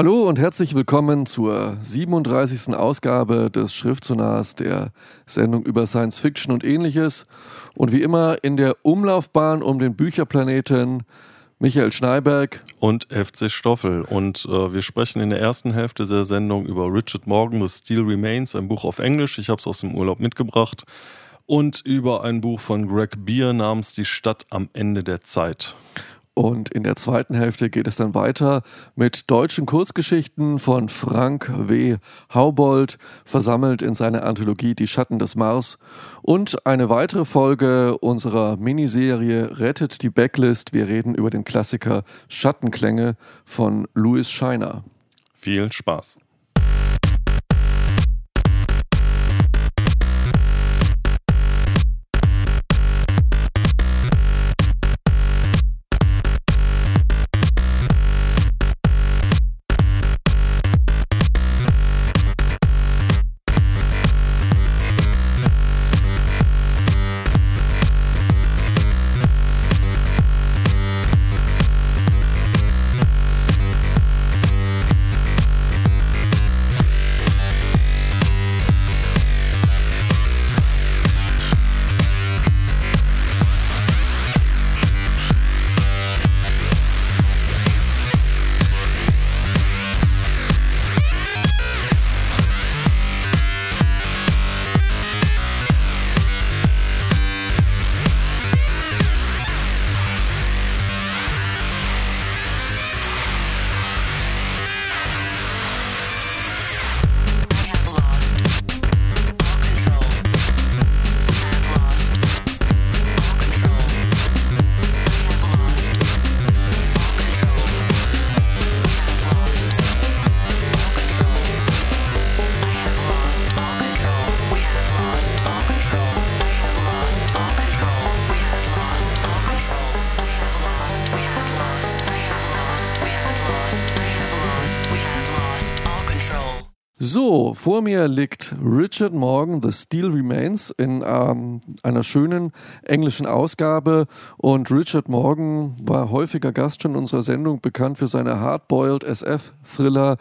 Hallo und herzlich willkommen zur 37. Ausgabe des Schriftsonars der Sendung über Science Fiction und ähnliches. Und wie immer in der Umlaufbahn um den Bücherplaneten Michael Schneiberg und FC Stoffel. Und äh, wir sprechen in der ersten Hälfte der Sendung über Richard Morgan, The Steel Remains, ein Buch auf Englisch. Ich habe es aus dem Urlaub mitgebracht. Und über ein Buch von Greg Beer namens Die Stadt am Ende der Zeit. Und in der zweiten Hälfte geht es dann weiter mit deutschen Kurzgeschichten von Frank W. Haubold, versammelt in seiner Anthologie Die Schatten des Mars. Und eine weitere Folge unserer Miniserie Rettet die Backlist. Wir reden über den Klassiker Schattenklänge von Louis Scheiner. Viel Spaß. Vor mir liegt Richard Morgan, The Steel Remains, in ähm, einer schönen englischen Ausgabe. Und Richard Morgan war häufiger Gast schon in unserer Sendung, bekannt für seine Hardboiled SF-Thriller,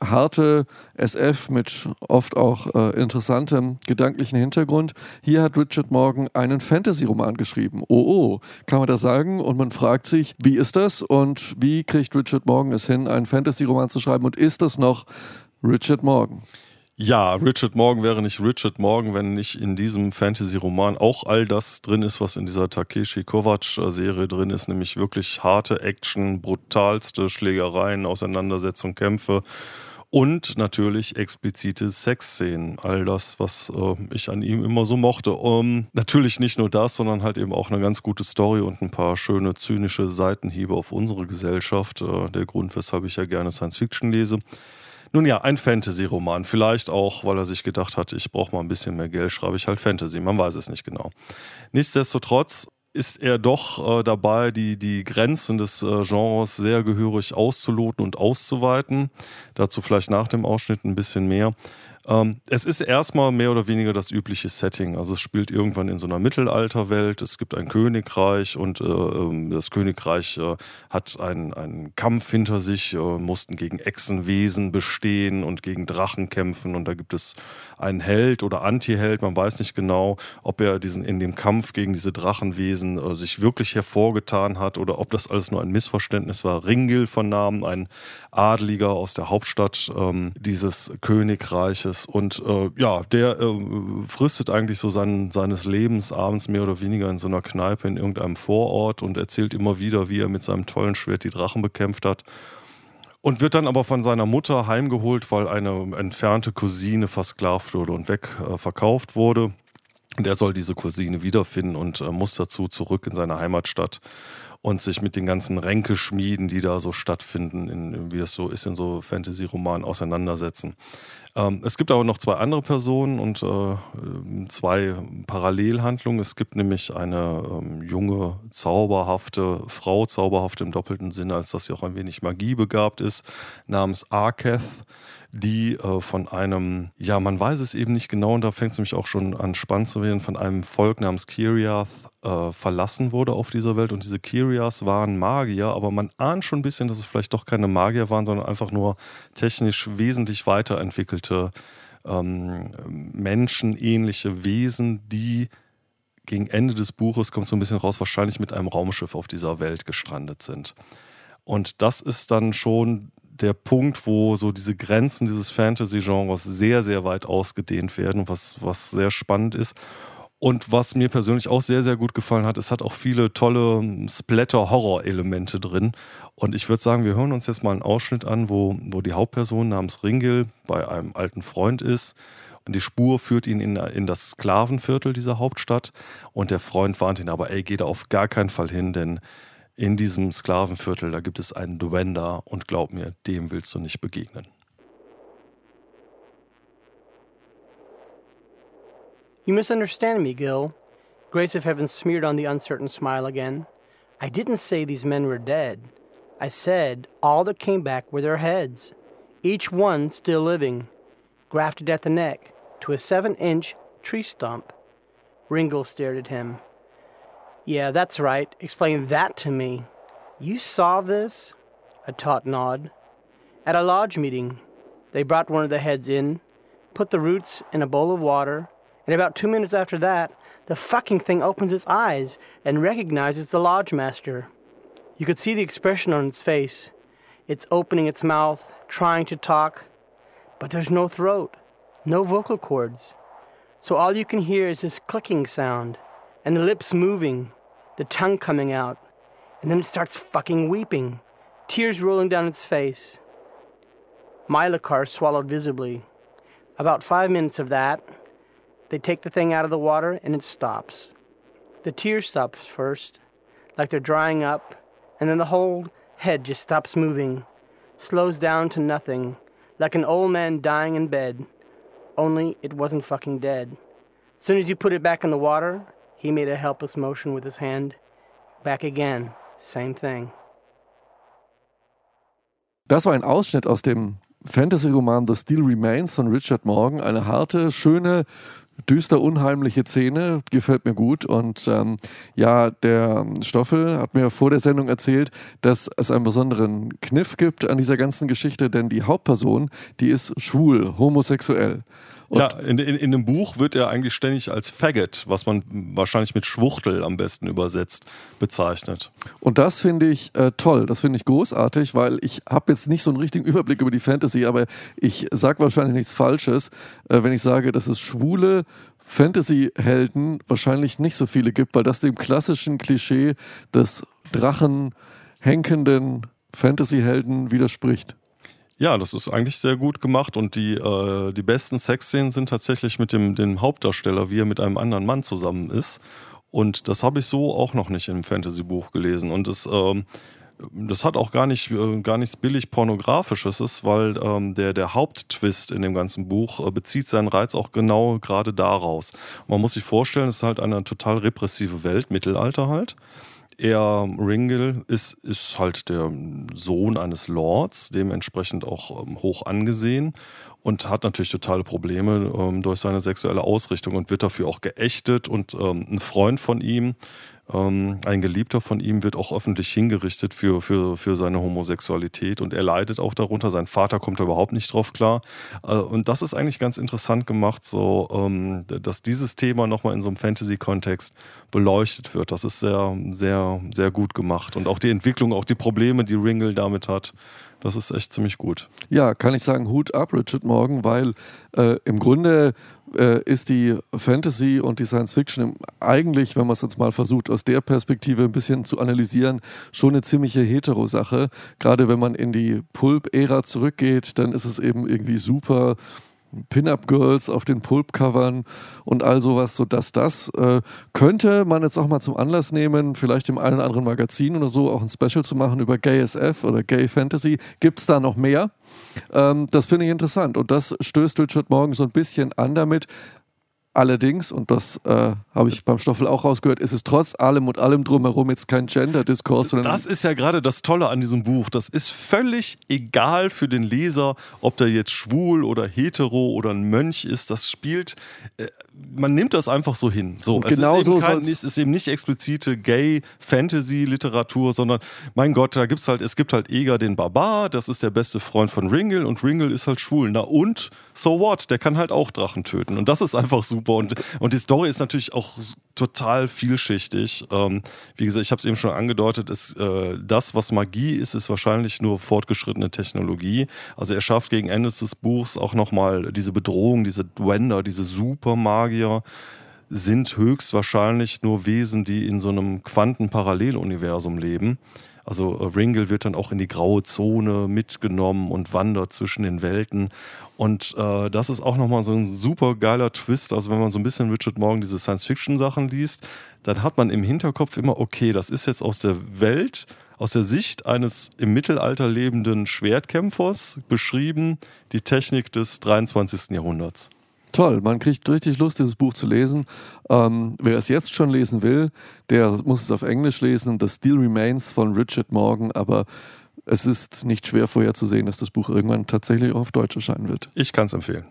harte SF mit oft auch äh, interessantem gedanklichen Hintergrund. Hier hat Richard Morgan einen Fantasy-Roman geschrieben. Oh, oh, kann man das sagen? Und man fragt sich, wie ist das und wie kriegt Richard Morgan es hin, einen Fantasy-Roman zu schreiben? Und ist das noch Richard Morgan. Ja, Richard Morgan wäre nicht Richard Morgan, wenn nicht in diesem Fantasy-Roman auch all das drin ist, was in dieser Takeshi Kovacs-Serie drin ist, nämlich wirklich harte Action, brutalste Schlägereien, Auseinandersetzungen, Kämpfe und natürlich explizite Sexszenen. All das, was äh, ich an ihm immer so mochte. Um, natürlich nicht nur das, sondern halt eben auch eine ganz gute Story und ein paar schöne zynische Seitenhiebe auf unsere Gesellschaft. Äh, der Grund, weshalb ich ja gerne Science Fiction lese. Nun ja, ein Fantasy-Roman. Vielleicht auch, weil er sich gedacht hat, ich brauche mal ein bisschen mehr Geld, schreibe ich halt Fantasy. Man weiß es nicht genau. Nichtsdestotrotz ist er doch äh, dabei, die, die Grenzen des äh, Genres sehr gehörig auszuloten und auszuweiten. Dazu vielleicht nach dem Ausschnitt ein bisschen mehr. Ähm, es ist erstmal mehr oder weniger das übliche Setting. Also es spielt irgendwann in so einer Mittelalterwelt. Es gibt ein Königreich und äh, ähm, das Königreich äh, hat einen, einen Kampf hinter sich, äh, mussten gegen Echsenwesen bestehen und gegen Drachen kämpfen. Und da gibt es einen Held oder Anti-Held. Man weiß nicht genau, ob er diesen in dem Kampf gegen diese Drachenwesen äh, sich wirklich hervorgetan hat oder ob das alles nur ein Missverständnis war. Ringil von Namen, ein Adeliger aus der Hauptstadt ähm, dieses Königreiches ist. Und äh, ja, der äh, fristet eigentlich so sein, seines Lebens abends mehr oder weniger in so einer Kneipe in irgendeinem Vorort und erzählt immer wieder, wie er mit seinem tollen Schwert die Drachen bekämpft hat. Und wird dann aber von seiner Mutter heimgeholt, weil eine entfernte Cousine versklavt wurde und wegverkauft äh, wurde. Und er soll diese Cousine wiederfinden und äh, muss dazu zurück in seine Heimatstadt und sich mit den ganzen Ränkeschmieden, die da so stattfinden, in, wie das so ist in so Fantasy-Romanen, auseinandersetzen. Ähm, es gibt aber noch zwei andere Personen und äh, zwei Parallelhandlungen. Es gibt nämlich eine ähm, junge, zauberhafte Frau, zauberhaft im doppelten Sinne, als dass sie auch ein wenig Magie begabt ist, namens Arketh die äh, von einem, ja, man weiß es eben nicht genau, und da fängt es nämlich auch schon an spannend zu werden, von einem Volk namens Kiriath äh, verlassen wurde auf dieser Welt. Und diese Kiriaths waren Magier, aber man ahnt schon ein bisschen, dass es vielleicht doch keine Magier waren, sondern einfach nur technisch wesentlich weiterentwickelte ähm, menschenähnliche Wesen, die gegen Ende des Buches kommt so ein bisschen raus, wahrscheinlich mit einem Raumschiff auf dieser Welt gestrandet sind. Und das ist dann schon der Punkt, wo so diese Grenzen dieses Fantasy-Genres sehr, sehr weit ausgedehnt werden, was, was sehr spannend ist. Und was mir persönlich auch sehr, sehr gut gefallen hat, es hat auch viele tolle Splatter-Horror-Elemente drin. Und ich würde sagen, wir hören uns jetzt mal einen Ausschnitt an, wo, wo die Hauptperson namens Ringel bei einem alten Freund ist. Und die Spur führt ihn in, in das Sklavenviertel dieser Hauptstadt. Und der Freund warnt ihn aber, ey, geh da auf gar keinen Fall hin, denn in diesem Sklavenviertel, da gibt es einen Duender und glaub mir, dem willst du nicht begegnen. You misunderstand me, Gil. Grace of Heaven smeared on the uncertain smile again. I didn't say these men were dead. I said all that came back were their heads, each one still living, grafted at the neck to a seven inch tree stump. Ringle stared at him. Yeah, that's right. Explain that to me. You saw this? A taut nod. At a lodge meeting, they brought one of the heads in, put the roots in a bowl of water, and about two minutes after that, the fucking thing opens its eyes and recognizes the lodge master. You could see the expression on its face. It's opening its mouth, trying to talk, but there's no throat, no vocal cords. So all you can hear is this clicking sound and the lips moving, the tongue coming out, and then it starts fucking weeping, tears rolling down its face. Mylakar swallowed visibly. About five minutes of that, they take the thing out of the water and it stops. The tears stop first, like they're drying up, and then the whole head just stops moving, slows down to nothing, like an old man dying in bed. Only it wasn't fucking dead. Soon as you put it back in the water, he made a helpless motion with his hand. Back again. Same thing. Das war ein Ausschnitt aus dem Fantasy-Roman The Steel Remains von Richard Morgan. Eine harte, schöne, düster unheimliche Szene, gefällt mir gut. Und ähm, ja, der Stoffel hat mir vor der Sendung erzählt, dass es einen besonderen Kniff gibt an dieser ganzen Geschichte, denn die Hauptperson, die ist schwul, homosexuell. Und ja, in, in, in dem Buch wird er eigentlich ständig als Faggot, was man wahrscheinlich mit Schwuchtel am besten übersetzt, bezeichnet. Und das finde ich äh, toll, das finde ich großartig, weil ich habe jetzt nicht so einen richtigen Überblick über die Fantasy, aber ich sage wahrscheinlich nichts Falsches, äh, wenn ich sage, dass es schwule Fantasy-Helden wahrscheinlich nicht so viele gibt, weil das dem klassischen Klischee des drachenhenkenden Fantasy-Helden widerspricht. Ja, das ist eigentlich sehr gut gemacht und die, äh, die besten Sexszenen sind tatsächlich mit dem, dem Hauptdarsteller, wie er mit einem anderen Mann zusammen ist. Und das habe ich so auch noch nicht im Fantasy-Buch gelesen. Und das, ähm, das hat auch gar, nicht, äh, gar nichts billig pornografisches, ist, weil ähm, der, der Haupttwist in dem ganzen Buch äh, bezieht seinen Reiz auch genau gerade daraus. Man muss sich vorstellen, es ist halt eine total repressive Welt, Mittelalter halt er, Ringle, ist, ist halt der Sohn eines Lords, dementsprechend auch ähm, hoch angesehen und hat natürlich totale Probleme ähm, durch seine sexuelle Ausrichtung und wird dafür auch geächtet und ähm, ein Freund von ihm ähm, ein Geliebter von ihm wird auch öffentlich hingerichtet für, für, für seine Homosexualität und er leidet auch darunter. Sein Vater kommt da überhaupt nicht drauf klar. Äh, und das ist eigentlich ganz interessant gemacht, so, ähm, dass dieses Thema nochmal in so einem Fantasy-Kontext beleuchtet wird. Das ist sehr, sehr, sehr gut gemacht. Und auch die Entwicklung, auch die Probleme, die Ringle damit hat, das ist echt ziemlich gut. Ja, kann ich sagen, Hut ab, Richard Morgan, weil äh, im Grunde äh, ist die Fantasy und die Science Fiction eigentlich, wenn man es jetzt mal versucht, aus der Perspektive ein bisschen zu analysieren, schon eine ziemliche Hetero-Sache. Gerade wenn man in die Pulp-Ära zurückgeht, dann ist es eben irgendwie super Pin-Up-Girls auf den Pulp-Covern und all sowas, sodass das äh, könnte man jetzt auch mal zum Anlass nehmen, vielleicht im einen oder anderen Magazin oder so auch ein Special zu machen über Gay SF oder Gay Fantasy. Gibt es da noch mehr? Ähm, das finde ich interessant und das stößt Richard Morgan so ein bisschen an damit. Allerdings, und das äh, habe ich beim Stoffel auch rausgehört, ist es trotz allem und allem drumherum jetzt kein Gender-Diskurs. Das ist ja gerade das Tolle an diesem Buch. Das ist völlig egal für den Leser, ob der jetzt schwul oder hetero oder ein Mönch ist. Das spielt, äh, man nimmt das einfach so hin. So, es genau ist, eben so kein, es ist eben nicht explizite Gay-Fantasy-Literatur, sondern mein Gott, da gibt's halt, es gibt halt Eger den Barbar, das ist der beste Freund von Ringle und Ringle ist halt schwul. Na und, so what? Der kann halt auch Drachen töten. Und das ist einfach super super. Und, und die Story ist natürlich auch total vielschichtig. Ähm, wie gesagt, ich habe es eben schon angedeutet, ist, äh, das, was Magie ist, ist wahrscheinlich nur fortgeschrittene Technologie. Also er schafft gegen Ende des Buchs auch nochmal diese Bedrohung, diese Dwender, diese Supermagier sind höchstwahrscheinlich nur Wesen, die in so einem Quantenparalleluniversum leben. Also äh, Ringle wird dann auch in die graue Zone mitgenommen und wandert zwischen den Welten. Und äh, das ist auch nochmal so ein super geiler Twist. Also wenn man so ein bisschen Richard Morgan diese Science-Fiction-Sachen liest, dann hat man im Hinterkopf immer, okay, das ist jetzt aus der Welt, aus der Sicht eines im Mittelalter lebenden Schwertkämpfers beschrieben, die Technik des 23. Jahrhunderts. Toll, man kriegt richtig Lust, dieses Buch zu lesen. Ähm, wer es jetzt schon lesen will, der muss es auf Englisch lesen. The Steel Remains von Richard Morgan, aber es ist nicht schwer vorherzusehen, dass das Buch irgendwann tatsächlich auch auf Deutsch erscheinen wird. Ich kann es empfehlen.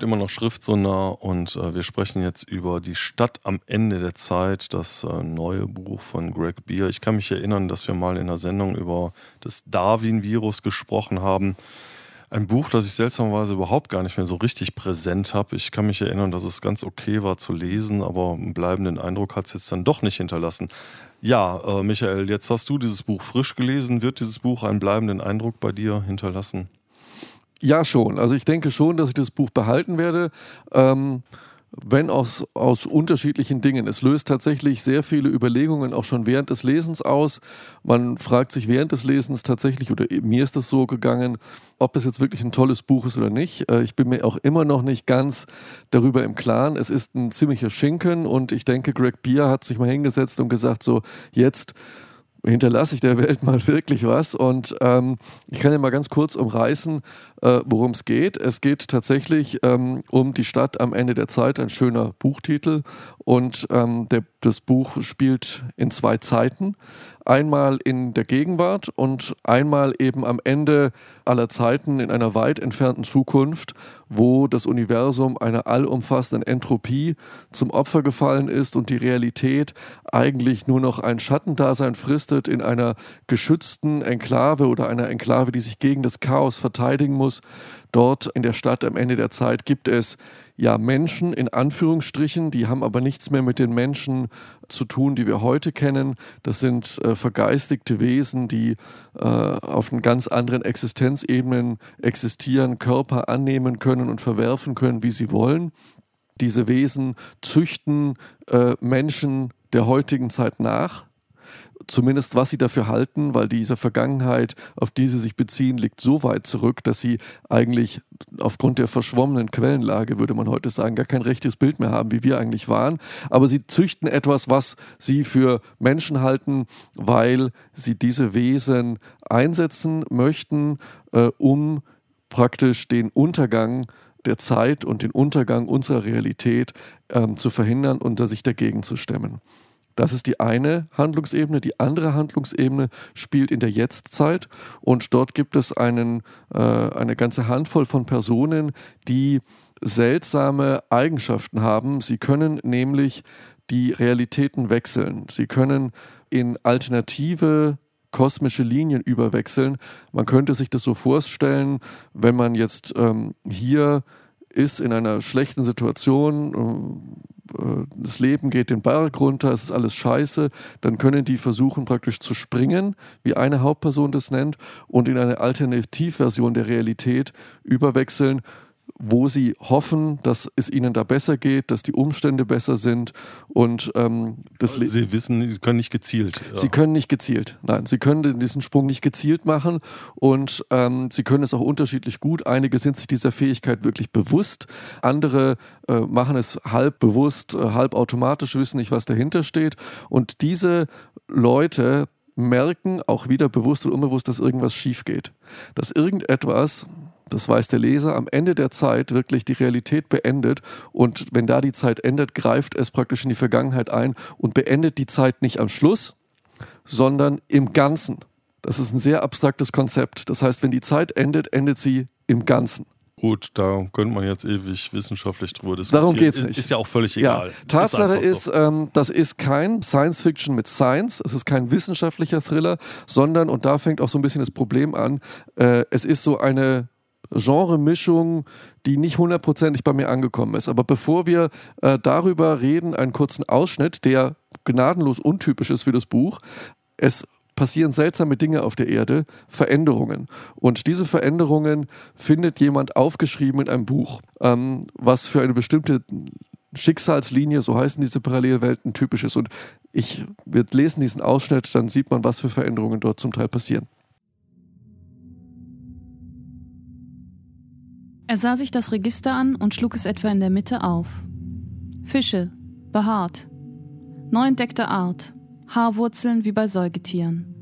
Hört immer noch Schriftsonar und äh, wir sprechen jetzt über Die Stadt am Ende der Zeit, das äh, neue Buch von Greg Beer. Ich kann mich erinnern, dass wir mal in der Sendung über das Darwin-Virus gesprochen haben. Ein Buch, das ich seltsamerweise überhaupt gar nicht mehr so richtig präsent habe. Ich kann mich erinnern, dass es ganz okay war zu lesen, aber einen bleibenden Eindruck hat es jetzt dann doch nicht hinterlassen. Ja, äh, Michael, jetzt hast du dieses Buch frisch gelesen. Wird dieses Buch einen bleibenden Eindruck bei dir hinterlassen? Ja, schon. Also ich denke schon, dass ich das Buch behalten werde. Ähm, wenn aus, aus unterschiedlichen Dingen. Es löst tatsächlich sehr viele Überlegungen auch schon während des Lesens aus. Man fragt sich während des Lesens tatsächlich, oder mir ist das so gegangen, ob es jetzt wirklich ein tolles Buch ist oder nicht. Äh, ich bin mir auch immer noch nicht ganz darüber im Klaren. Es ist ein ziemlicher Schinken und ich denke, Greg Beer hat sich mal hingesetzt und gesagt, so jetzt hinterlasse ich der Welt mal wirklich was. Und ähm, ich kann ja mal ganz kurz umreißen, äh, worum es geht. Es geht tatsächlich ähm, um die Stadt am Ende der Zeit, ein schöner Buchtitel. Und ähm, der, das Buch spielt in zwei Zeiten. Einmal in der Gegenwart und einmal eben am Ende aller Zeiten in einer weit entfernten Zukunft, wo das Universum einer allumfassenden Entropie zum Opfer gefallen ist und die Realität eigentlich nur noch ein Schattendasein fristet in einer geschützten Enklave oder einer Enklave, die sich gegen das Chaos verteidigen muss. Dort in der Stadt am Ende der Zeit gibt es ja Menschen in Anführungsstrichen, die haben aber nichts mehr mit den Menschen zu tun, die wir heute kennen. Das sind äh, vergeistigte Wesen, die äh, auf einen ganz anderen Existenzebenen existieren, Körper annehmen können und verwerfen können, wie sie wollen. Diese Wesen züchten äh, Menschen der heutigen Zeit nach zumindest was sie dafür halten, weil diese Vergangenheit, auf die sie sich beziehen, liegt so weit zurück, dass sie eigentlich aufgrund der verschwommenen Quellenlage, würde man heute sagen, gar kein rechtes Bild mehr haben, wie wir eigentlich waren. Aber sie züchten etwas, was sie für Menschen halten, weil sie diese Wesen einsetzen möchten, äh, um praktisch den Untergang der Zeit und den Untergang unserer Realität ähm, zu verhindern und sich dagegen zu stemmen. Das ist die eine Handlungsebene. Die andere Handlungsebene spielt in der Jetztzeit und dort gibt es einen, äh, eine ganze Handvoll von Personen, die seltsame Eigenschaften haben. Sie können nämlich die Realitäten wechseln. Sie können in alternative kosmische Linien überwechseln. Man könnte sich das so vorstellen, wenn man jetzt ähm, hier ist in einer schlechten Situation, äh, das Leben geht den Berg runter, es ist alles scheiße, dann können die versuchen praktisch zu springen, wie eine Hauptperson das nennt, und in eine Alternativversion der Realität überwechseln wo sie hoffen, dass es ihnen da besser geht, dass die Umstände besser sind und ähm, das also Sie wissen, sie können nicht gezielt. Ja. Sie können nicht gezielt. Nein, sie können diesen Sprung nicht gezielt machen und ähm, sie können es auch unterschiedlich gut. Einige sind sich dieser Fähigkeit wirklich bewusst, andere äh, machen es halb bewusst, äh, halb automatisch, wissen nicht, was dahinter steht und diese Leute merken auch wieder bewusst und unbewusst, dass irgendwas schief geht. Dass irgendetwas das weiß der Leser, am Ende der Zeit wirklich die Realität beendet und wenn da die Zeit endet, greift es praktisch in die Vergangenheit ein und beendet die Zeit nicht am Schluss, sondern im Ganzen. Das ist ein sehr abstraktes Konzept. Das heißt, wenn die Zeit endet, endet sie im Ganzen. Gut, da könnte man jetzt ewig wissenschaftlich drüber diskutieren. Darum geht es nicht. Ist ja auch völlig egal. Ja. Tatsache ist, ist ähm, das ist kein Science Fiction mit Science, es ist kein wissenschaftlicher Thriller, sondern, und da fängt auch so ein bisschen das Problem an, äh, es ist so eine Genre-Mischung, die nicht hundertprozentig bei mir angekommen ist. Aber bevor wir äh, darüber reden, einen kurzen Ausschnitt, der gnadenlos untypisch ist für das Buch. Es passieren seltsame Dinge auf der Erde, Veränderungen. Und diese Veränderungen findet jemand aufgeschrieben in einem Buch, ähm, was für eine bestimmte Schicksalslinie, so heißen diese Parallelwelten, typisch ist. Und ich, wir lesen diesen Ausschnitt, dann sieht man, was für Veränderungen dort zum Teil passieren. Er sah sich das Register an und schlug es etwa in der Mitte auf. Fische, behaart. Neu entdeckte Art, Haarwurzeln wie bei Säugetieren.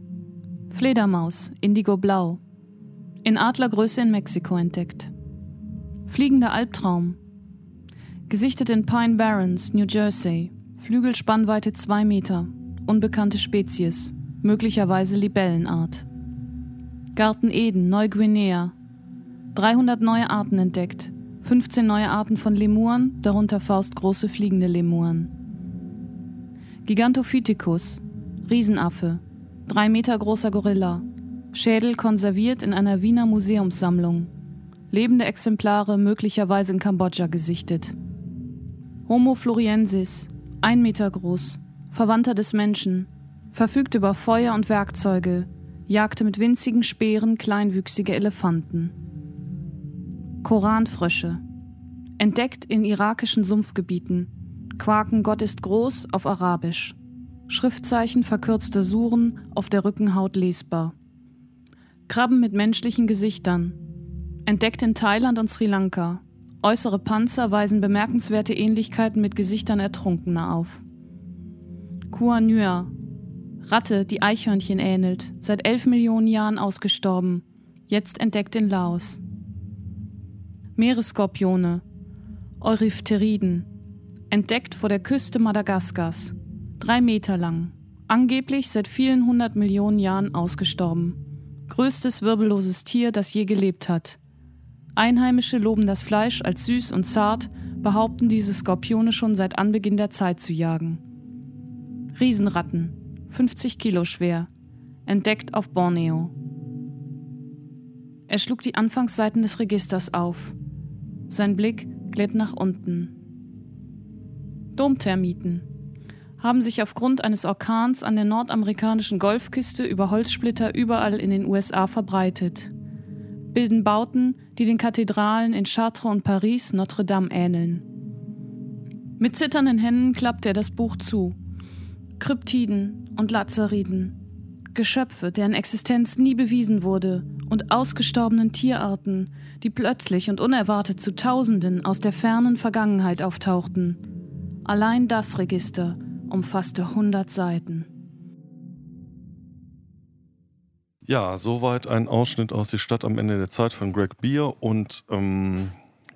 Fledermaus, indigoblau. In Adlergröße in Mexiko entdeckt. Fliegender Albtraum. Gesichtet in Pine Barrens, New Jersey. Flügelspannweite 2 Meter. Unbekannte Spezies. Möglicherweise Libellenart. Garten Eden, Neuguinea, 300 neue Arten entdeckt, 15 neue Arten von Lemuren, darunter faustgroße fliegende Lemuren. Gigantopithecus, Riesenaffe, 3 Meter großer Gorilla, Schädel konserviert in einer Wiener Museumssammlung, lebende Exemplare möglicherweise in Kambodscha gesichtet. Homo floriensis, 1 Meter groß, Verwandter des Menschen, verfügt über Feuer und Werkzeuge, jagte mit winzigen Speeren kleinwüchsige Elefanten. Koranfrösche. Entdeckt in irakischen Sumpfgebieten. Quaken Gott ist groß auf Arabisch. Schriftzeichen verkürzter Suren auf der Rückenhaut lesbar. Krabben mit menschlichen Gesichtern. Entdeckt in Thailand und Sri Lanka. Äußere Panzer weisen bemerkenswerte Ähnlichkeiten mit Gesichtern Ertrunkener auf. Kuanua. Ratte, die Eichhörnchen ähnelt, seit elf Millionen Jahren ausgestorben, jetzt entdeckt in Laos. Meeresskorpione, Eurypteriden, entdeckt vor der Küste Madagaskars, drei Meter lang, angeblich seit vielen hundert Millionen Jahren ausgestorben. Größtes wirbelloses Tier, das je gelebt hat. Einheimische loben das Fleisch als süß und zart, behaupten diese Skorpione schon seit Anbeginn der Zeit zu jagen. Riesenratten, 50 Kilo schwer, entdeckt auf Borneo. Er schlug die Anfangsseiten des Registers auf. Sein Blick lädt nach unten. Domtermiten haben sich aufgrund eines Orkans an der nordamerikanischen Golfküste über Holzsplitter überall in den USA verbreitet, bilden Bauten, die den Kathedralen in Chartres und Paris Notre Dame ähneln. Mit zitternden Händen klappt er das Buch zu. Kryptiden und Lazariden, Geschöpfe, deren Existenz nie bewiesen wurde, und ausgestorbenen Tierarten, die plötzlich und unerwartet zu Tausenden aus der fernen Vergangenheit auftauchten. Allein das Register umfasste 100 Seiten. Ja, soweit ein Ausschnitt aus Die Stadt am Ende der Zeit von Greg Beer und ähm,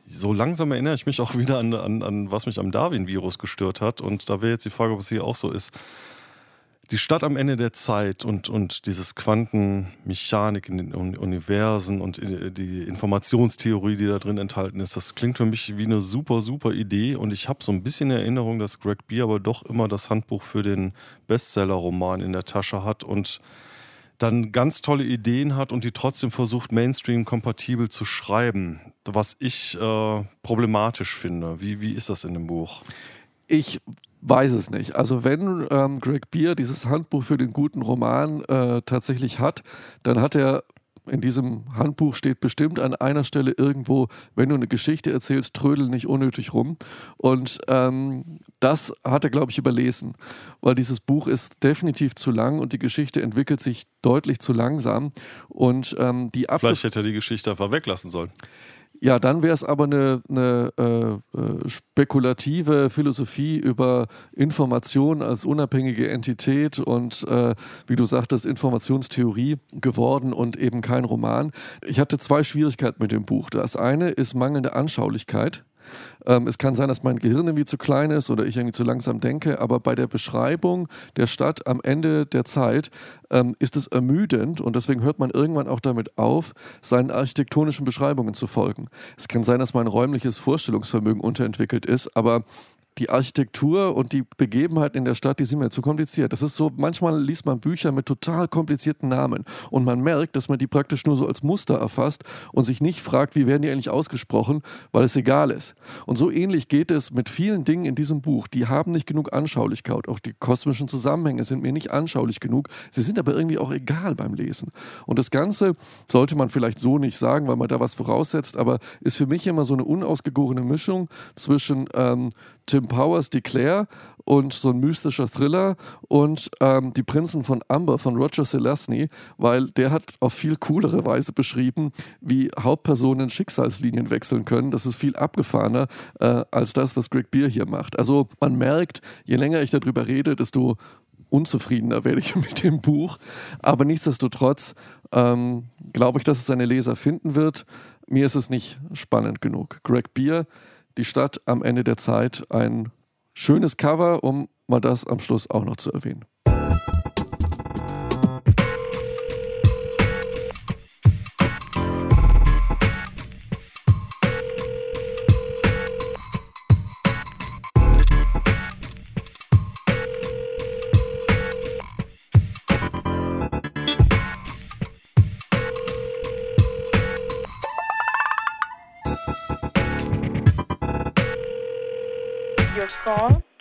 so langsam erinnere ich mich auch wieder an, an, an was mich am Darwin-Virus gestört hat und da wäre jetzt die Frage, ob es hier auch so ist die Stadt am Ende der Zeit und, und dieses Quantenmechanik in den Universen und die Informationstheorie, die da drin enthalten ist, das klingt für mich wie eine super, super Idee. Und ich habe so ein bisschen Erinnerung, dass Greg Beer aber doch immer das Handbuch für den Bestseller-Roman in der Tasche hat und dann ganz tolle Ideen hat und die trotzdem versucht, Mainstream-kompatibel zu schreiben, was ich äh, problematisch finde. Wie, wie ist das in dem Buch? Ich weiß es nicht. Also wenn ähm, Greg Beer dieses Handbuch für den guten Roman äh, tatsächlich hat, dann hat er in diesem Handbuch steht bestimmt an einer Stelle irgendwo, wenn du eine Geschichte erzählst, trödel nicht unnötig rum. Und ähm, das hat er, glaube ich, überlesen, weil dieses Buch ist definitiv zu lang und die Geschichte entwickelt sich deutlich zu langsam. Und ähm, die Vielleicht hätte er die Geschichte einfach weglassen sollen. Ja, dann wäre es aber eine, eine äh, äh, spekulative Philosophie über Information als unabhängige Entität und, äh, wie du sagtest, Informationstheorie geworden und eben kein Roman. Ich hatte zwei Schwierigkeiten mit dem Buch. Das eine ist mangelnde Anschaulichkeit. Ähm, es kann sein, dass mein Gehirn irgendwie zu klein ist oder ich irgendwie zu langsam denke, aber bei der Beschreibung der Stadt am Ende der Zeit ähm, ist es ermüdend und deswegen hört man irgendwann auch damit auf, seinen architektonischen Beschreibungen zu folgen. Es kann sein, dass mein räumliches Vorstellungsvermögen unterentwickelt ist, aber die Architektur und die Begebenheiten in der Stadt, die sind mir zu kompliziert. Das ist so, manchmal liest man Bücher mit total komplizierten Namen und man merkt, dass man die praktisch nur so als Muster erfasst und sich nicht fragt, wie werden die eigentlich ausgesprochen, weil es egal ist. Und so ähnlich geht es mit vielen Dingen in diesem Buch. Die haben nicht genug Anschaulichkeit. Auch die kosmischen Zusammenhänge sind mir nicht anschaulich genug. Sie sind aber irgendwie auch egal beim Lesen. Und das Ganze sollte man vielleicht so nicht sagen, weil man da was voraussetzt, aber ist für mich immer so eine unausgegorene Mischung zwischen ähm, Tim Powers, Die Claire und so ein mystischer Thriller und ähm, Die Prinzen von Amber von Roger Selesny, weil der hat auf viel coolere Weise beschrieben, wie Hauptpersonen Schicksalslinien wechseln können. Das ist viel abgefahrener äh, als das, was Greg Beer hier macht. Also man merkt, je länger ich darüber rede, desto unzufriedener werde ich mit dem Buch. Aber nichtsdestotrotz ähm, glaube ich, dass es seine Leser finden wird. Mir ist es nicht spannend genug. Greg Beer die Stadt am Ende der Zeit. Ein schönes Cover, um mal das am Schluss auch noch zu erwähnen.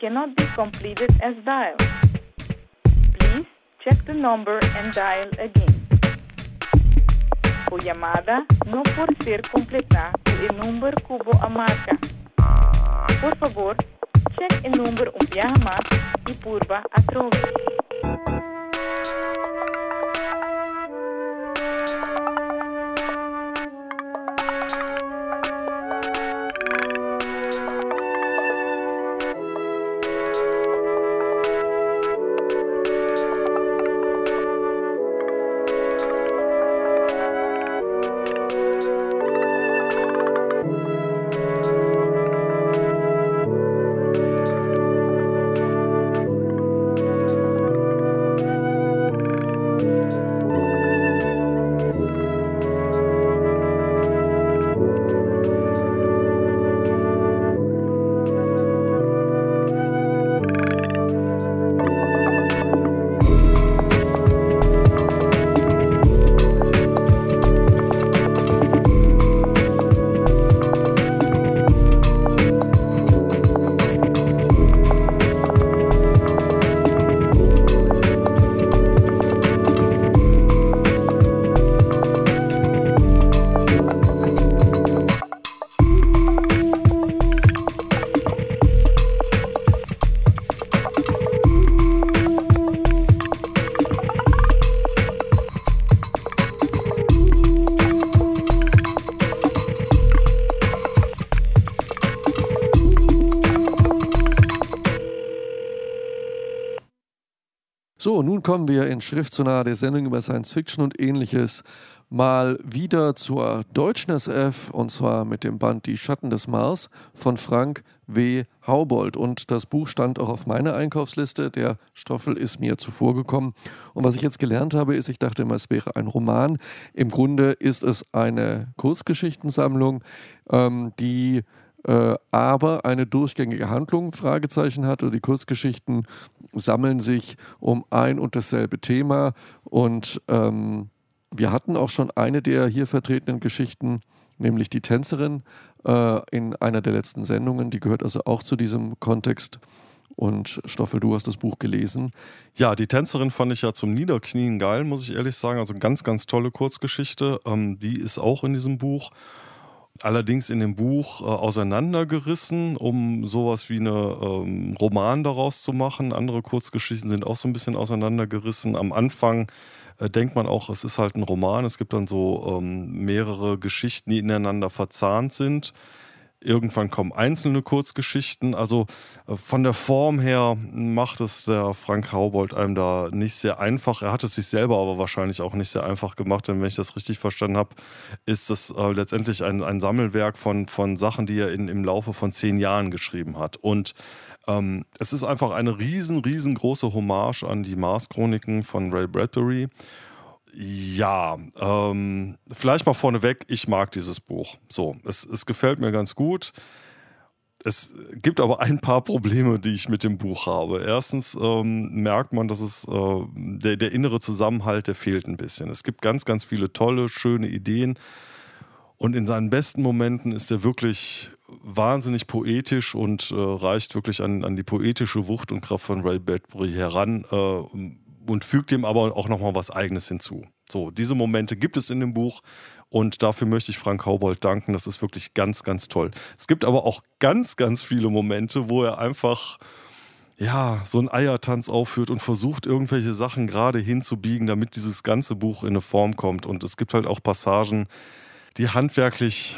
Cannot be completed as dialed. Please check the number and dial again. O llamada no por ser completa o número cubo a marca. Por favor, check o número um mais e purva a trove. So, nun kommen wir in Schrift zu nahe der Sendung über Science Fiction und ähnliches mal wieder zur deutschen SF und zwar mit dem Band Die Schatten des Mars von Frank W. Haubold. Und das Buch stand auch auf meiner Einkaufsliste. Der Stoffel ist mir zuvor gekommen. Und was ich jetzt gelernt habe, ist, ich dachte immer, es wäre ein Roman. Im Grunde ist es eine Kurzgeschichtensammlung, ähm, die äh, aber eine durchgängige Handlung, Fragezeichen hat. Und die Kurzgeschichten sammeln sich um ein und dasselbe Thema und ähm, wir hatten auch schon eine der hier vertretenen Geschichten, nämlich die Tänzerin äh, in einer der letzten Sendungen. Die gehört also auch zu diesem Kontext. Und Stoffel, du hast das Buch gelesen. Ja, die Tänzerin fand ich ja zum Niederknien geil, muss ich ehrlich sagen. Also ganz, ganz tolle Kurzgeschichte. Ähm, die ist auch in diesem Buch. Allerdings in dem Buch äh, auseinandergerissen, um sowas wie eine ähm, Roman daraus zu machen. Andere Kurzgeschichten sind auch so ein bisschen auseinandergerissen. Am Anfang äh, denkt man auch, es ist halt ein Roman. Es gibt dann so ähm, mehrere Geschichten, die ineinander verzahnt sind. Irgendwann kommen einzelne Kurzgeschichten. Also äh, von der Form her macht es der Frank Haubold einem da nicht sehr einfach. Er hat es sich selber aber wahrscheinlich auch nicht sehr einfach gemacht, denn wenn ich das richtig verstanden habe, ist das äh, letztendlich ein, ein Sammelwerk von, von Sachen, die er in, im Laufe von zehn Jahren geschrieben hat. Und ähm, es ist einfach eine riesen, riesengroße Hommage an die Mars-Chroniken von Ray Bradbury. Ja, ähm, vielleicht mal vorneweg, ich mag dieses Buch. So, es, es gefällt mir ganz gut. Es gibt aber ein paar Probleme, die ich mit dem Buch habe. Erstens ähm, merkt man, dass es äh, der, der innere Zusammenhalt, der fehlt ein bisschen. Es gibt ganz, ganz viele tolle, schöne Ideen. Und in seinen besten Momenten ist er wirklich wahnsinnig poetisch und äh, reicht wirklich an, an die poetische Wucht und Kraft von Ray Bradbury heran äh, und fügt ihm aber auch nochmal was Eigenes hinzu. So, diese Momente gibt es in dem Buch und dafür möchte ich Frank Haubold danken. Das ist wirklich ganz, ganz toll. Es gibt aber auch ganz, ganz viele Momente, wo er einfach ja, so einen Eiertanz aufführt und versucht, irgendwelche Sachen gerade hinzubiegen, damit dieses ganze Buch in eine Form kommt. Und es gibt halt auch Passagen, die handwerklich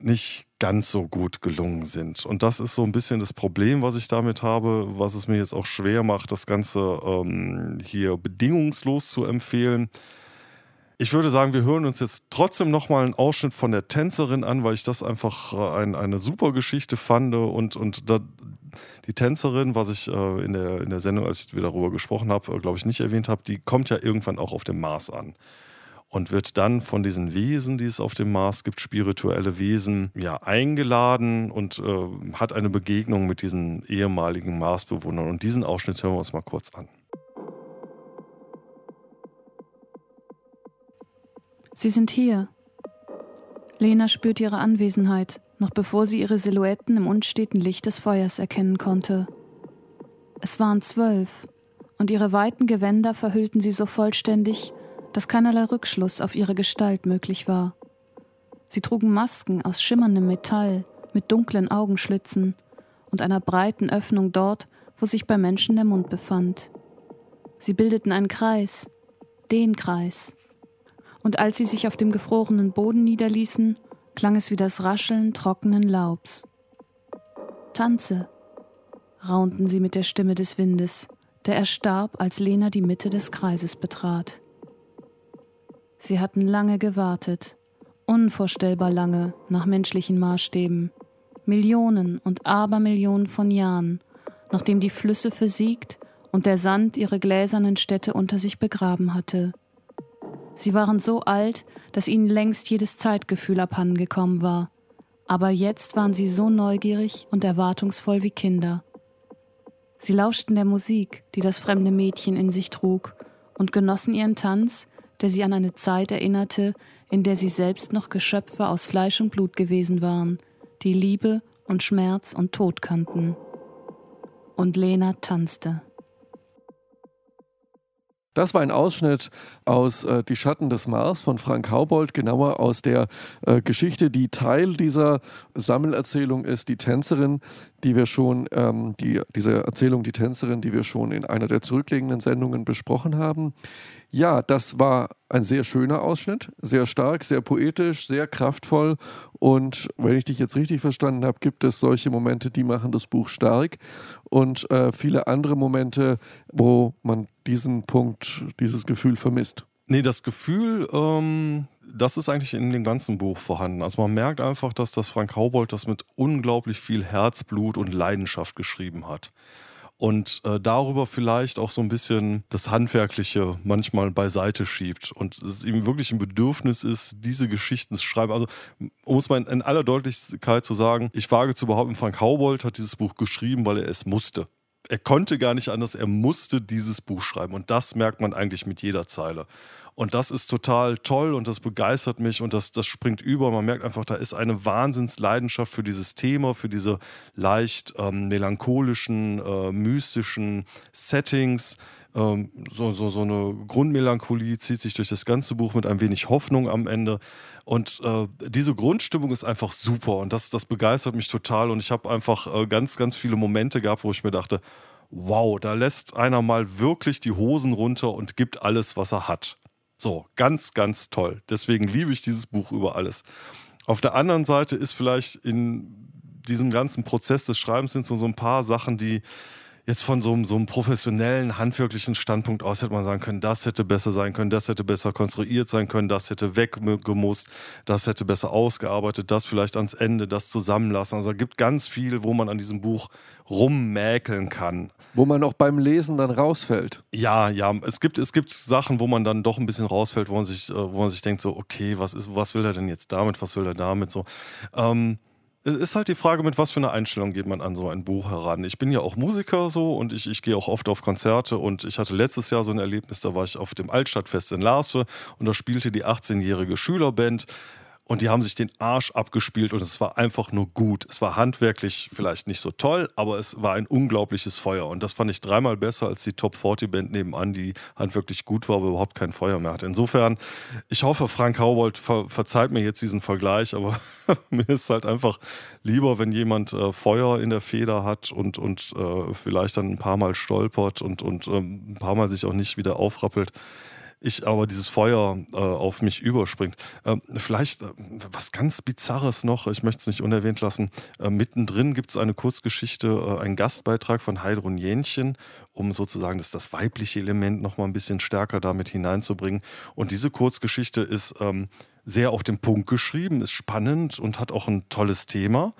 nicht ganz so gut gelungen sind. Und das ist so ein bisschen das Problem, was ich damit habe, was es mir jetzt auch schwer macht, das Ganze ähm, hier bedingungslos zu empfehlen. Ich würde sagen, wir hören uns jetzt trotzdem nochmal einen Ausschnitt von der Tänzerin an, weil ich das einfach äh, ein, eine super Geschichte fand. Und, und da, die Tänzerin, was ich äh, in, der, in der Sendung, als ich wieder darüber gesprochen habe, äh, glaube ich nicht erwähnt habe, die kommt ja irgendwann auch auf dem Mars an und wird dann von diesen Wesen, die es auf dem Mars gibt, spirituelle Wesen, ja, eingeladen und äh, hat eine Begegnung mit diesen ehemaligen Marsbewohnern. Und diesen Ausschnitt hören wir uns mal kurz an. Sie sind hier. Lena spürt ihre Anwesenheit, noch bevor sie ihre Silhouetten im unsteten Licht des Feuers erkennen konnte. Es waren zwölf, und ihre weiten Gewänder verhüllten sie so vollständig, dass keinerlei Rückschluss auf ihre Gestalt möglich war. Sie trugen Masken aus schimmerndem Metall mit dunklen Augenschlitzen und einer breiten Öffnung dort, wo sich bei Menschen der Mund befand. Sie bildeten einen Kreis, den Kreis. Und als sie sich auf dem gefrorenen Boden niederließen, klang es wie das Rascheln trockenen Laubs. Tanze, raunten sie mit der Stimme des Windes, der erstarb, als Lena die Mitte des Kreises betrat. Sie hatten lange gewartet, unvorstellbar lange nach menschlichen Maßstäben, Millionen und Abermillionen von Jahren, nachdem die Flüsse versiegt und der Sand ihre gläsernen Städte unter sich begraben hatte. Sie waren so alt, dass ihnen längst jedes Zeitgefühl abhandengekommen war, aber jetzt waren sie so neugierig und erwartungsvoll wie Kinder. Sie lauschten der Musik, die das fremde Mädchen in sich trug, und genossen ihren Tanz, der sie an eine Zeit erinnerte, in der sie selbst noch Geschöpfe aus Fleisch und Blut gewesen waren, die Liebe und Schmerz und Tod kannten. Und Lena tanzte. Das war ein Ausschnitt aus äh, Die Schatten des Mars von Frank Haubold, genauer aus der äh, Geschichte, die Teil dieser Sammelerzählung ist, die Tänzerin, die wir schon, ähm, die, diese Erzählung, die Tänzerin, die wir schon in einer der zurückliegenden Sendungen besprochen haben. Ja, das war ein sehr schöner Ausschnitt, sehr stark, sehr poetisch, sehr kraftvoll. Und wenn ich dich jetzt richtig verstanden habe, gibt es solche Momente, die machen das Buch stark und äh, viele andere Momente, wo man diesen Punkt, dieses Gefühl vermisst. Nee, das Gefühl, ähm, das ist eigentlich in dem ganzen Buch vorhanden. Also man merkt einfach, dass das Frank Haubold das mit unglaublich viel Herzblut und Leidenschaft geschrieben hat und äh, darüber vielleicht auch so ein bisschen das Handwerkliche manchmal beiseite schiebt und es ihm wirklich ein Bedürfnis ist, diese Geschichten zu schreiben. Also um es mal in, in aller Deutlichkeit zu sagen, ich wage zu behaupten, Frank Haubold hat dieses Buch geschrieben, weil er es musste. Er konnte gar nicht anders, er musste dieses Buch schreiben und das merkt man eigentlich mit jeder Zeile. Und das ist total toll und das begeistert mich und das, das springt über. Man merkt einfach, da ist eine Wahnsinnsleidenschaft für dieses Thema, für diese leicht ähm, melancholischen, äh, mystischen Settings. Ähm, so, so, so eine Grundmelancholie zieht sich durch das ganze Buch mit ein wenig Hoffnung am Ende. Und äh, diese Grundstimmung ist einfach super und das, das begeistert mich total. Und ich habe einfach äh, ganz, ganz viele Momente gehabt, wo ich mir dachte, wow, da lässt einer mal wirklich die Hosen runter und gibt alles, was er hat. So, ganz, ganz toll. Deswegen liebe ich dieses Buch über alles. Auf der anderen Seite ist vielleicht in diesem ganzen Prozess des Schreibens sind so, so ein paar Sachen, die jetzt von so einem, so einem professionellen, handwerklichen Standpunkt aus hätte man sagen können, das hätte besser sein können, das hätte besser konstruiert sein können, das hätte weggemusst, das hätte besser ausgearbeitet, das vielleicht ans Ende, das zusammenlassen. Also es gibt ganz viel, wo man an diesem Buch rummäkeln kann. Wo man auch beim Lesen dann rausfällt. Ja, ja, es gibt, es gibt Sachen, wo man dann doch ein bisschen rausfällt, wo man sich, äh, wo man sich denkt, so, okay, was ist, was will er denn jetzt damit, was will er damit so. Ähm, ist halt die Frage, mit was für einer Einstellung geht man an so ein Buch heran. Ich bin ja auch Musiker so und ich, ich gehe auch oft auf Konzerte und ich hatte letztes Jahr so ein Erlebnis, da war ich auf dem Altstadtfest in Larswe und da spielte die 18-jährige Schülerband und die haben sich den Arsch abgespielt und es war einfach nur gut. Es war handwerklich vielleicht nicht so toll, aber es war ein unglaubliches Feuer. Und das fand ich dreimal besser als die Top 40 Band nebenan, die handwerklich gut war, aber überhaupt kein Feuer mehr hatte. Insofern, ich hoffe, Frank Haubold ver verzeiht mir jetzt diesen Vergleich, aber mir ist halt einfach lieber, wenn jemand äh, Feuer in der Feder hat und, und äh, vielleicht dann ein paar Mal stolpert und, und äh, ein paar Mal sich auch nicht wieder aufrappelt ich aber dieses Feuer äh, auf mich überspringt. Ähm, vielleicht äh, was ganz Bizarres noch, ich möchte es nicht unerwähnt lassen. Äh, mittendrin gibt es eine Kurzgeschichte, äh, einen Gastbeitrag von Heidrun Jähnchen, um sozusagen das, das weibliche Element noch mal ein bisschen stärker damit hineinzubringen. Und diese Kurzgeschichte ist ähm, sehr auf den Punkt geschrieben, ist spannend und hat auch ein tolles Thema.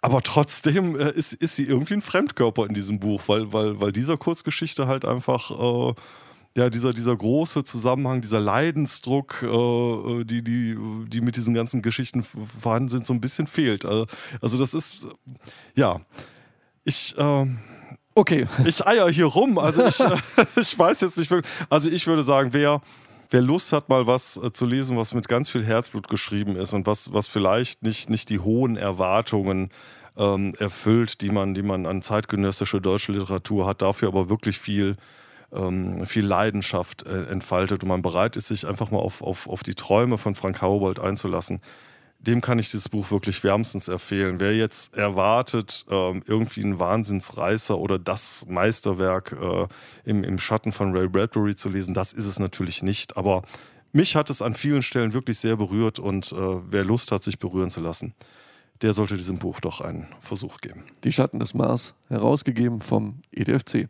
Aber trotzdem äh, ist, ist sie irgendwie ein Fremdkörper in diesem Buch, weil, weil, weil dieser Kurzgeschichte halt einfach äh, ja, dieser, dieser große Zusammenhang, dieser Leidensdruck, äh, äh, die, die, die mit diesen ganzen Geschichten vorhanden sind, so ein bisschen fehlt. Also, also das ist, ja, ich, äh, okay. Ich eier hier rum. Also ich, äh, ich weiß jetzt nicht wirklich. Also ich würde sagen, wer, wer Lust hat, mal was äh, zu lesen, was mit ganz viel Herzblut geschrieben ist und was, was vielleicht nicht, nicht die hohen Erwartungen ähm, erfüllt, die man, die man an zeitgenössische deutsche Literatur hat, dafür aber wirklich viel ähm, viel Leidenschaft äh, entfaltet und man bereit ist, sich einfach mal auf, auf, auf die Träume von Frank Haubold einzulassen, dem kann ich dieses Buch wirklich wärmstens empfehlen. Wer jetzt erwartet, ähm, irgendwie einen Wahnsinnsreißer oder das Meisterwerk äh, im, im Schatten von Ray Bradbury zu lesen, das ist es natürlich nicht. Aber mich hat es an vielen Stellen wirklich sehr berührt und äh, wer Lust hat, sich berühren zu lassen, der sollte diesem Buch doch einen Versuch geben. Die Schatten des Mars, herausgegeben vom EDFC.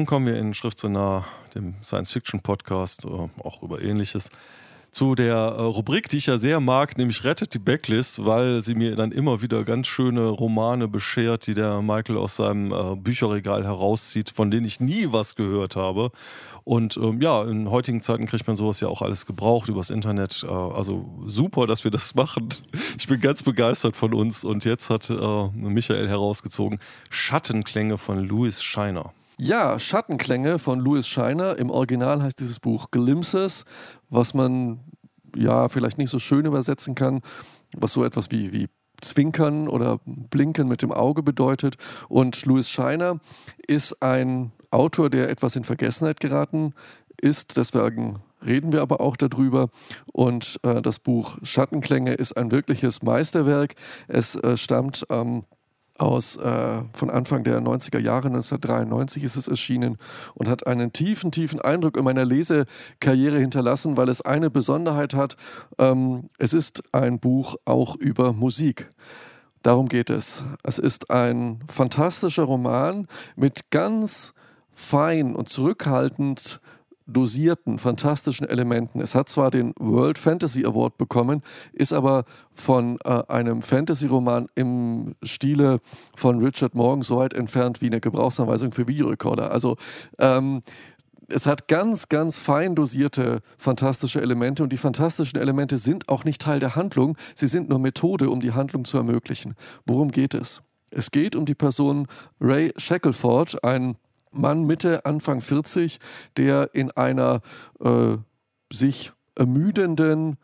Nun kommen wir in Schrift so nah, dem Science-Fiction-Podcast, äh, auch über Ähnliches zu der äh, Rubrik, die ich ja sehr mag, nämlich Rettet die Backlist, weil sie mir dann immer wieder ganz schöne Romane beschert, die der Michael aus seinem äh, Bücherregal herauszieht, von denen ich nie was gehört habe. Und ähm, ja, in heutigen Zeiten kriegt man sowas ja auch alles gebraucht übers Internet. Äh, also super, dass wir das machen. Ich bin ganz begeistert von uns. Und jetzt hat äh, Michael herausgezogen Schattenklänge von Louis Scheiner. Ja, Schattenklänge von Louis Scheiner. Im Original heißt dieses Buch Glimpses, was man ja vielleicht nicht so schön übersetzen kann, was so etwas wie, wie Zwinkern oder Blinken mit dem Auge bedeutet. Und Louis Scheiner ist ein Autor, der etwas in Vergessenheit geraten ist. Deswegen reden wir aber auch darüber. Und äh, das Buch Schattenklänge ist ein wirkliches Meisterwerk. Es äh, stammt am ähm, aus äh, von Anfang der 90er Jahre, 1993 ist es erschienen und hat einen tiefen, tiefen Eindruck in meiner Lesekarriere hinterlassen, weil es eine Besonderheit hat. Ähm, es ist ein Buch auch über Musik. Darum geht es. Es ist ein fantastischer Roman mit ganz fein und zurückhaltend dosierten, fantastischen Elementen. Es hat zwar den World Fantasy Award bekommen, ist aber von äh, einem Fantasy-Roman im Stile von Richard Morgan so weit entfernt wie eine Gebrauchsanweisung für Videorekorder. Also ähm, es hat ganz, ganz fein dosierte fantastische Elemente und die fantastischen Elemente sind auch nicht Teil der Handlung, sie sind nur Methode, um die Handlung zu ermöglichen. Worum geht es? Es geht um die Person Ray Shackelford, ein Mann Mitte, Anfang 40, der in einer äh, sich ermüdenden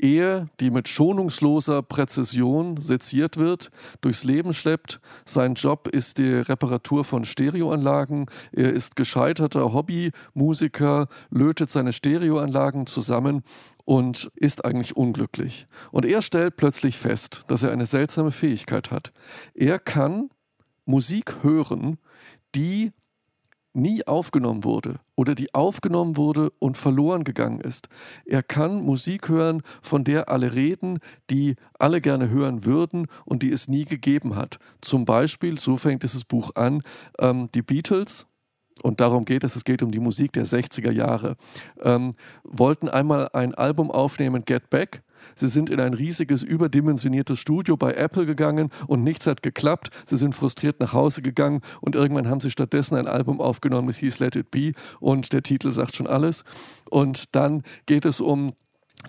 Ehe, die mit schonungsloser Präzision seziert wird, durchs Leben schleppt. Sein Job ist die Reparatur von Stereoanlagen. Er ist gescheiterter Hobbymusiker, lötet seine Stereoanlagen zusammen und ist eigentlich unglücklich. Und er stellt plötzlich fest, dass er eine seltsame Fähigkeit hat. Er kann Musik hören, die nie aufgenommen wurde oder die aufgenommen wurde und verloren gegangen ist. Er kann Musik hören, von der alle reden, die alle gerne hören würden und die es nie gegeben hat. Zum Beispiel, so fängt dieses Buch an, ähm, die Beatles, und darum geht es, es geht um die Musik der 60er Jahre, ähm, wollten einmal ein Album aufnehmen, Get Back, Sie sind in ein riesiges, überdimensioniertes Studio bei Apple gegangen und nichts hat geklappt. Sie sind frustriert nach Hause gegangen und irgendwann haben sie stattdessen ein Album aufgenommen, es hieß Let It Be und der Titel sagt schon alles. Und dann geht es um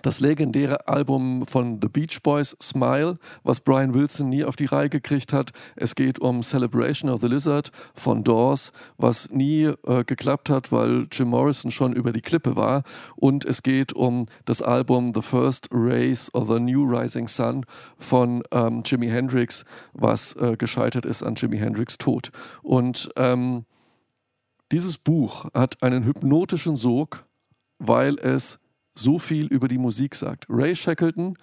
das legendäre Album von The Beach Boys, Smile, was Brian Wilson nie auf die Reihe gekriegt hat. Es geht um Celebration of the Lizard von Doors, was nie äh, geklappt hat, weil Jim Morrison schon über die Klippe war. Und es geht um das Album The First Race of the New Rising Sun von ähm, Jimi Hendrix, was äh, gescheitert ist an Jimi Hendrix Tod. Und ähm, dieses Buch hat einen hypnotischen Sog, weil es so viel über die Musik sagt. Ray Shackleton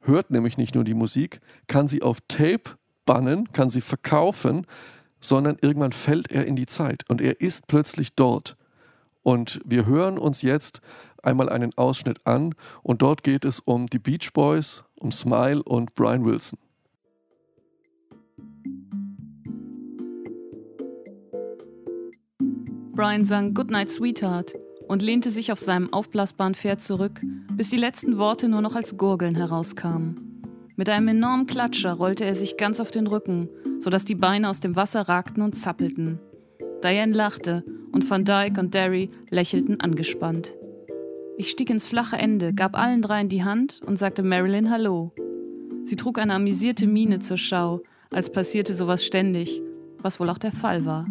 hört nämlich nicht nur die Musik, kann sie auf Tape bannen, kann sie verkaufen, sondern irgendwann fällt er in die Zeit und er ist plötzlich dort. Und wir hören uns jetzt einmal einen Ausschnitt an und dort geht es um die Beach Boys, um Smile und Brian Wilson. Brian sang Goodnight Sweetheart und lehnte sich auf seinem aufblasbaren Pferd zurück, bis die letzten Worte nur noch als Gurgeln herauskamen. Mit einem enormen Klatscher rollte er sich ganz auf den Rücken, sodass die Beine aus dem Wasser ragten und zappelten. Diane lachte und Van Dyke und Derry lächelten angespannt. Ich stieg ins flache Ende, gab allen dreien die Hand und sagte Marilyn Hallo. Sie trug eine amüsierte Miene zur Schau, als passierte sowas ständig, was wohl auch der Fall war.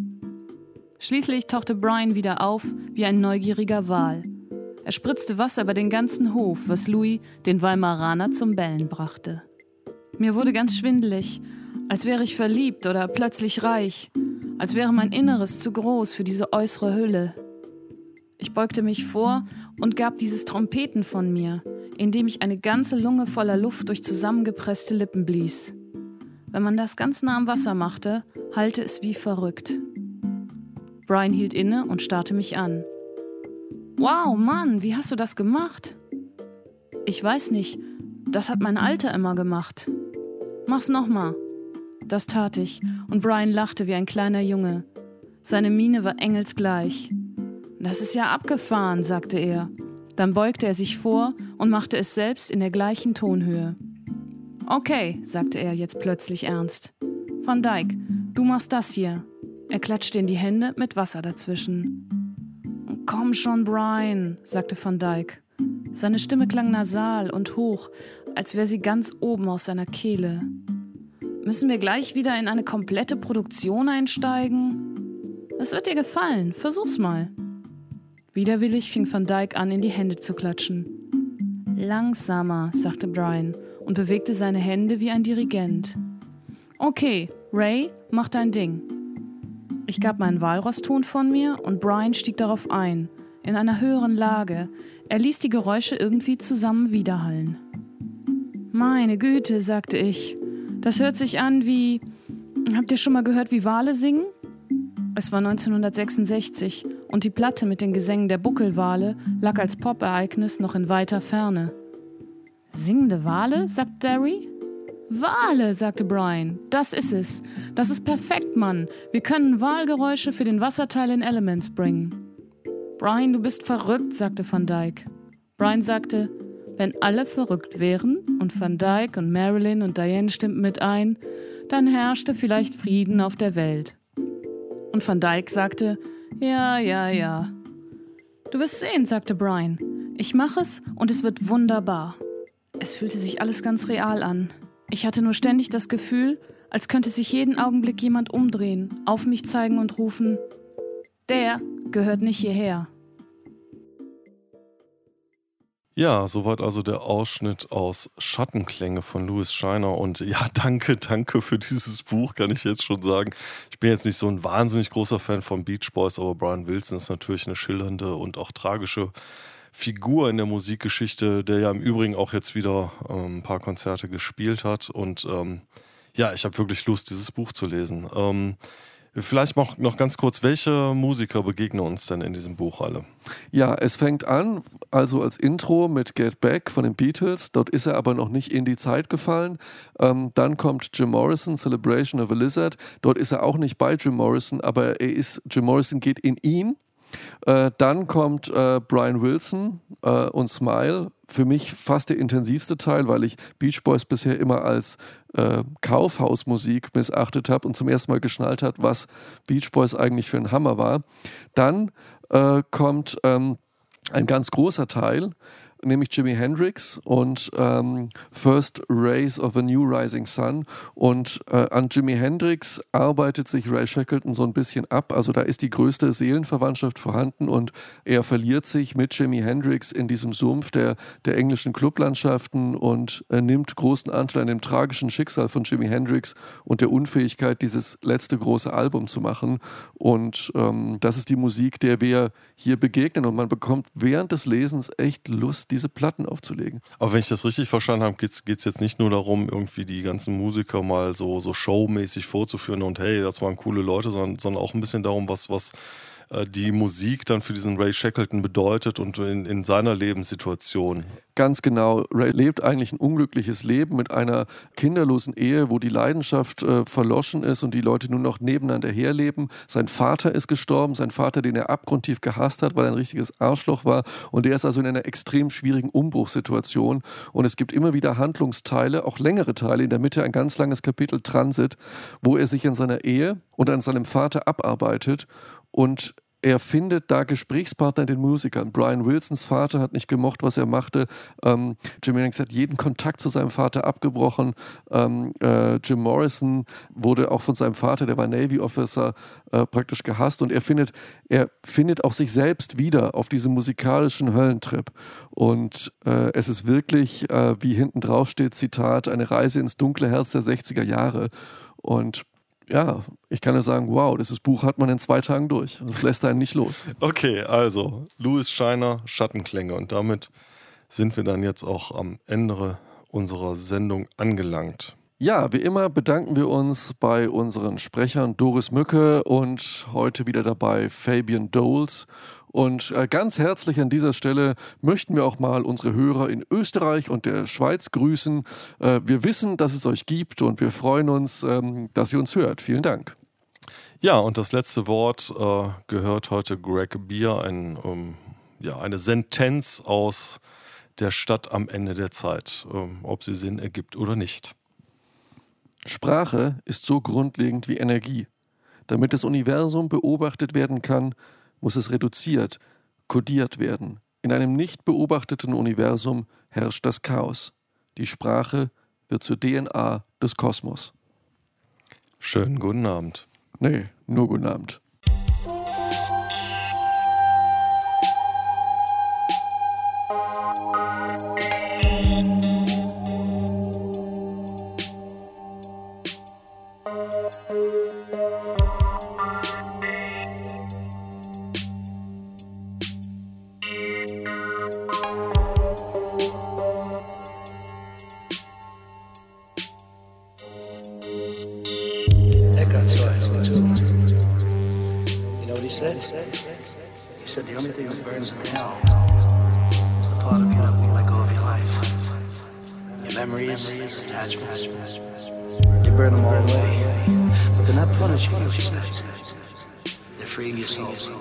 Schließlich tauchte Brian wieder auf wie ein neugieriger Wal. Er spritzte Wasser über den ganzen Hof, was Louis, den Weimaraner, zum Bellen brachte. Mir wurde ganz schwindelig, als wäre ich verliebt oder plötzlich reich, als wäre mein Inneres zu groß für diese äußere Hülle. Ich beugte mich vor und gab dieses Trompeten von mir, indem ich eine ganze Lunge voller Luft durch zusammengepresste Lippen blies. Wenn man das ganz nah am Wasser machte, hallte es wie verrückt. Brian hielt inne und starrte mich an. Wow, Mann, wie hast du das gemacht? Ich weiß nicht, das hat mein Alter immer gemacht. Mach's nochmal. Das tat ich, und Brian lachte wie ein kleiner Junge. Seine Miene war engelsgleich. Das ist ja abgefahren, sagte er. Dann beugte er sich vor und machte es selbst in der gleichen Tonhöhe. Okay, sagte er jetzt plötzlich ernst. Van Dyke, du machst das hier. Er klatschte in die Hände mit Wasser dazwischen. Komm schon, Brian, sagte Van Dyke. Seine Stimme klang nasal und hoch, als wäre sie ganz oben aus seiner Kehle. Müssen wir gleich wieder in eine komplette Produktion einsteigen? Es wird dir gefallen, versuch's mal. Widerwillig fing Van Dyke an, in die Hände zu klatschen. Langsamer, sagte Brian und bewegte seine Hände wie ein Dirigent. Okay, Ray, mach dein Ding. Ich gab meinen Walrosston von mir und Brian stieg darauf ein, in einer höheren Lage. Er ließ die Geräusche irgendwie zusammen widerhallen. Meine Güte, sagte ich. Das hört sich an wie. Habt ihr schon mal gehört, wie Wale singen? Es war 1966 und die Platte mit den Gesängen der Buckelwale lag als Pop-Ereignis noch in weiter Ferne. Singende Wale? sagt Derry. Wale, sagte Brian. Das ist es. Das ist perfekt, Mann. Wir können Wahlgeräusche für den Wasserteil in Elements bringen. Brian, du bist verrückt, sagte Van Dyke. Brian sagte, wenn alle verrückt wären und Van Dyke und Marilyn und Diane stimmten mit ein, dann herrschte vielleicht Frieden auf der Welt. Und Van Dyke sagte, ja, ja, ja. Du wirst sehen, sagte Brian. Ich mache es und es wird wunderbar. Es fühlte sich alles ganz real an. Ich hatte nur ständig das Gefühl, als könnte sich jeden Augenblick jemand umdrehen, auf mich zeigen und rufen, der gehört nicht hierher. Ja, soweit also der Ausschnitt aus Schattenklänge von Louis Scheiner. Und ja, danke, danke für dieses Buch, kann ich jetzt schon sagen. Ich bin jetzt nicht so ein wahnsinnig großer Fan von Beach Boys, aber Brian Wilson ist natürlich eine schillernde und auch tragische Figur in der Musikgeschichte, der ja im Übrigen auch jetzt wieder ähm, ein paar Konzerte gespielt hat. Und ähm, ja, ich habe wirklich Lust, dieses Buch zu lesen. Ähm, Vielleicht noch, noch ganz kurz, welche Musiker begegnen uns denn in diesem Buch alle? Ja, es fängt an, also als Intro mit Get Back von den Beatles. Dort ist er aber noch nicht in die Zeit gefallen. Ähm, dann kommt Jim Morrison, Celebration of a Lizard. Dort ist er auch nicht bei Jim Morrison, aber er ist, Jim Morrison geht in ihn. Äh, dann kommt äh, Brian Wilson äh, und Smile. Für mich fast der intensivste Teil, weil ich Beach Boys bisher immer als äh, Kaufhausmusik missachtet habe und zum ersten Mal geschnallt hat, was Beach Boys eigentlich für ein Hammer war. Dann äh, kommt ähm, ein ganz großer Teil, nämlich Jimi Hendrix und ähm, First Rays of a New Rising Sun. Und äh, an Jimi Hendrix arbeitet sich Ray Shackleton so ein bisschen ab. Also da ist die größte Seelenverwandtschaft vorhanden und er verliert sich mit Jimi Hendrix in diesem Sumpf der, der englischen Clublandschaften und äh, nimmt großen Anteil an dem tragischen Schicksal von Jimi Hendrix und der Unfähigkeit, dieses letzte große Album zu machen. Und ähm, das ist die Musik, der wir hier begegnen. Und man bekommt während des Lesens echt Lust, diese Platten aufzulegen. Aber wenn ich das richtig verstanden habe, geht es jetzt nicht nur darum, irgendwie die ganzen Musiker mal so, so showmäßig vorzuführen und hey, das waren coole Leute, sondern, sondern auch ein bisschen darum, was, was äh, die Musik dann für diesen Ray Shackleton bedeutet und in, in seiner Lebenssituation. Ganz genau. Ray lebt eigentlich ein unglückliches Leben mit einer kinderlosen Ehe, wo die Leidenschaft äh, verloschen ist und die Leute nur noch nebeneinander herleben. Sein Vater ist gestorben, sein Vater, den er abgrundtief gehasst hat, weil er ein richtiges Arschloch war. Und er ist also in einer extrem schwierigen Umbruchssituation. Und es gibt immer wieder Handlungsteile, auch längere Teile, in der Mitte ein ganz langes Kapitel Transit, wo er sich in seiner Ehe und an seinem Vater abarbeitet und er findet da Gesprächspartner in den Musikern. Brian Wilsons Vater hat nicht gemocht, was er machte. Ähm, Jimi Hendrix hat jeden Kontakt zu seinem Vater abgebrochen. Ähm, äh, Jim Morrison wurde auch von seinem Vater, der war Navy Officer, äh, praktisch gehasst. Und er findet, er findet auch sich selbst wieder auf diesem musikalischen Höllentrip. Und äh, es ist wirklich, äh, wie hinten drauf steht, Zitat, eine Reise ins dunkle Herz der 60er Jahre. Und ja, ich kann nur sagen, wow, dieses Buch hat man in zwei Tagen durch. Das lässt einen nicht los. Okay, also Louis Scheiner, Schattenklänge. Und damit sind wir dann jetzt auch am Ende unserer Sendung angelangt. Ja, wie immer bedanken wir uns bei unseren Sprechern Doris Mücke und heute wieder dabei Fabian Doles und äh, ganz herzlich an dieser Stelle möchten wir auch mal unsere Hörer in Österreich und der Schweiz grüßen. Äh, wir wissen, dass es euch gibt und wir freuen uns, ähm, dass ihr uns hört. Vielen Dank. Ja, und das letzte Wort äh, gehört heute Greg Beer, ein, ähm, ja, eine Sentenz aus der Stadt am Ende der Zeit, ähm, ob sie Sinn ergibt oder nicht. Sprache ist so grundlegend wie Energie. Damit das Universum beobachtet werden kann, muss es reduziert, kodiert werden. In einem nicht beobachteten Universum herrscht das Chaos. Die Sprache wird zur DNA des Kosmos. Schönen guten Abend. Nee, nur guten Abend. ourselves.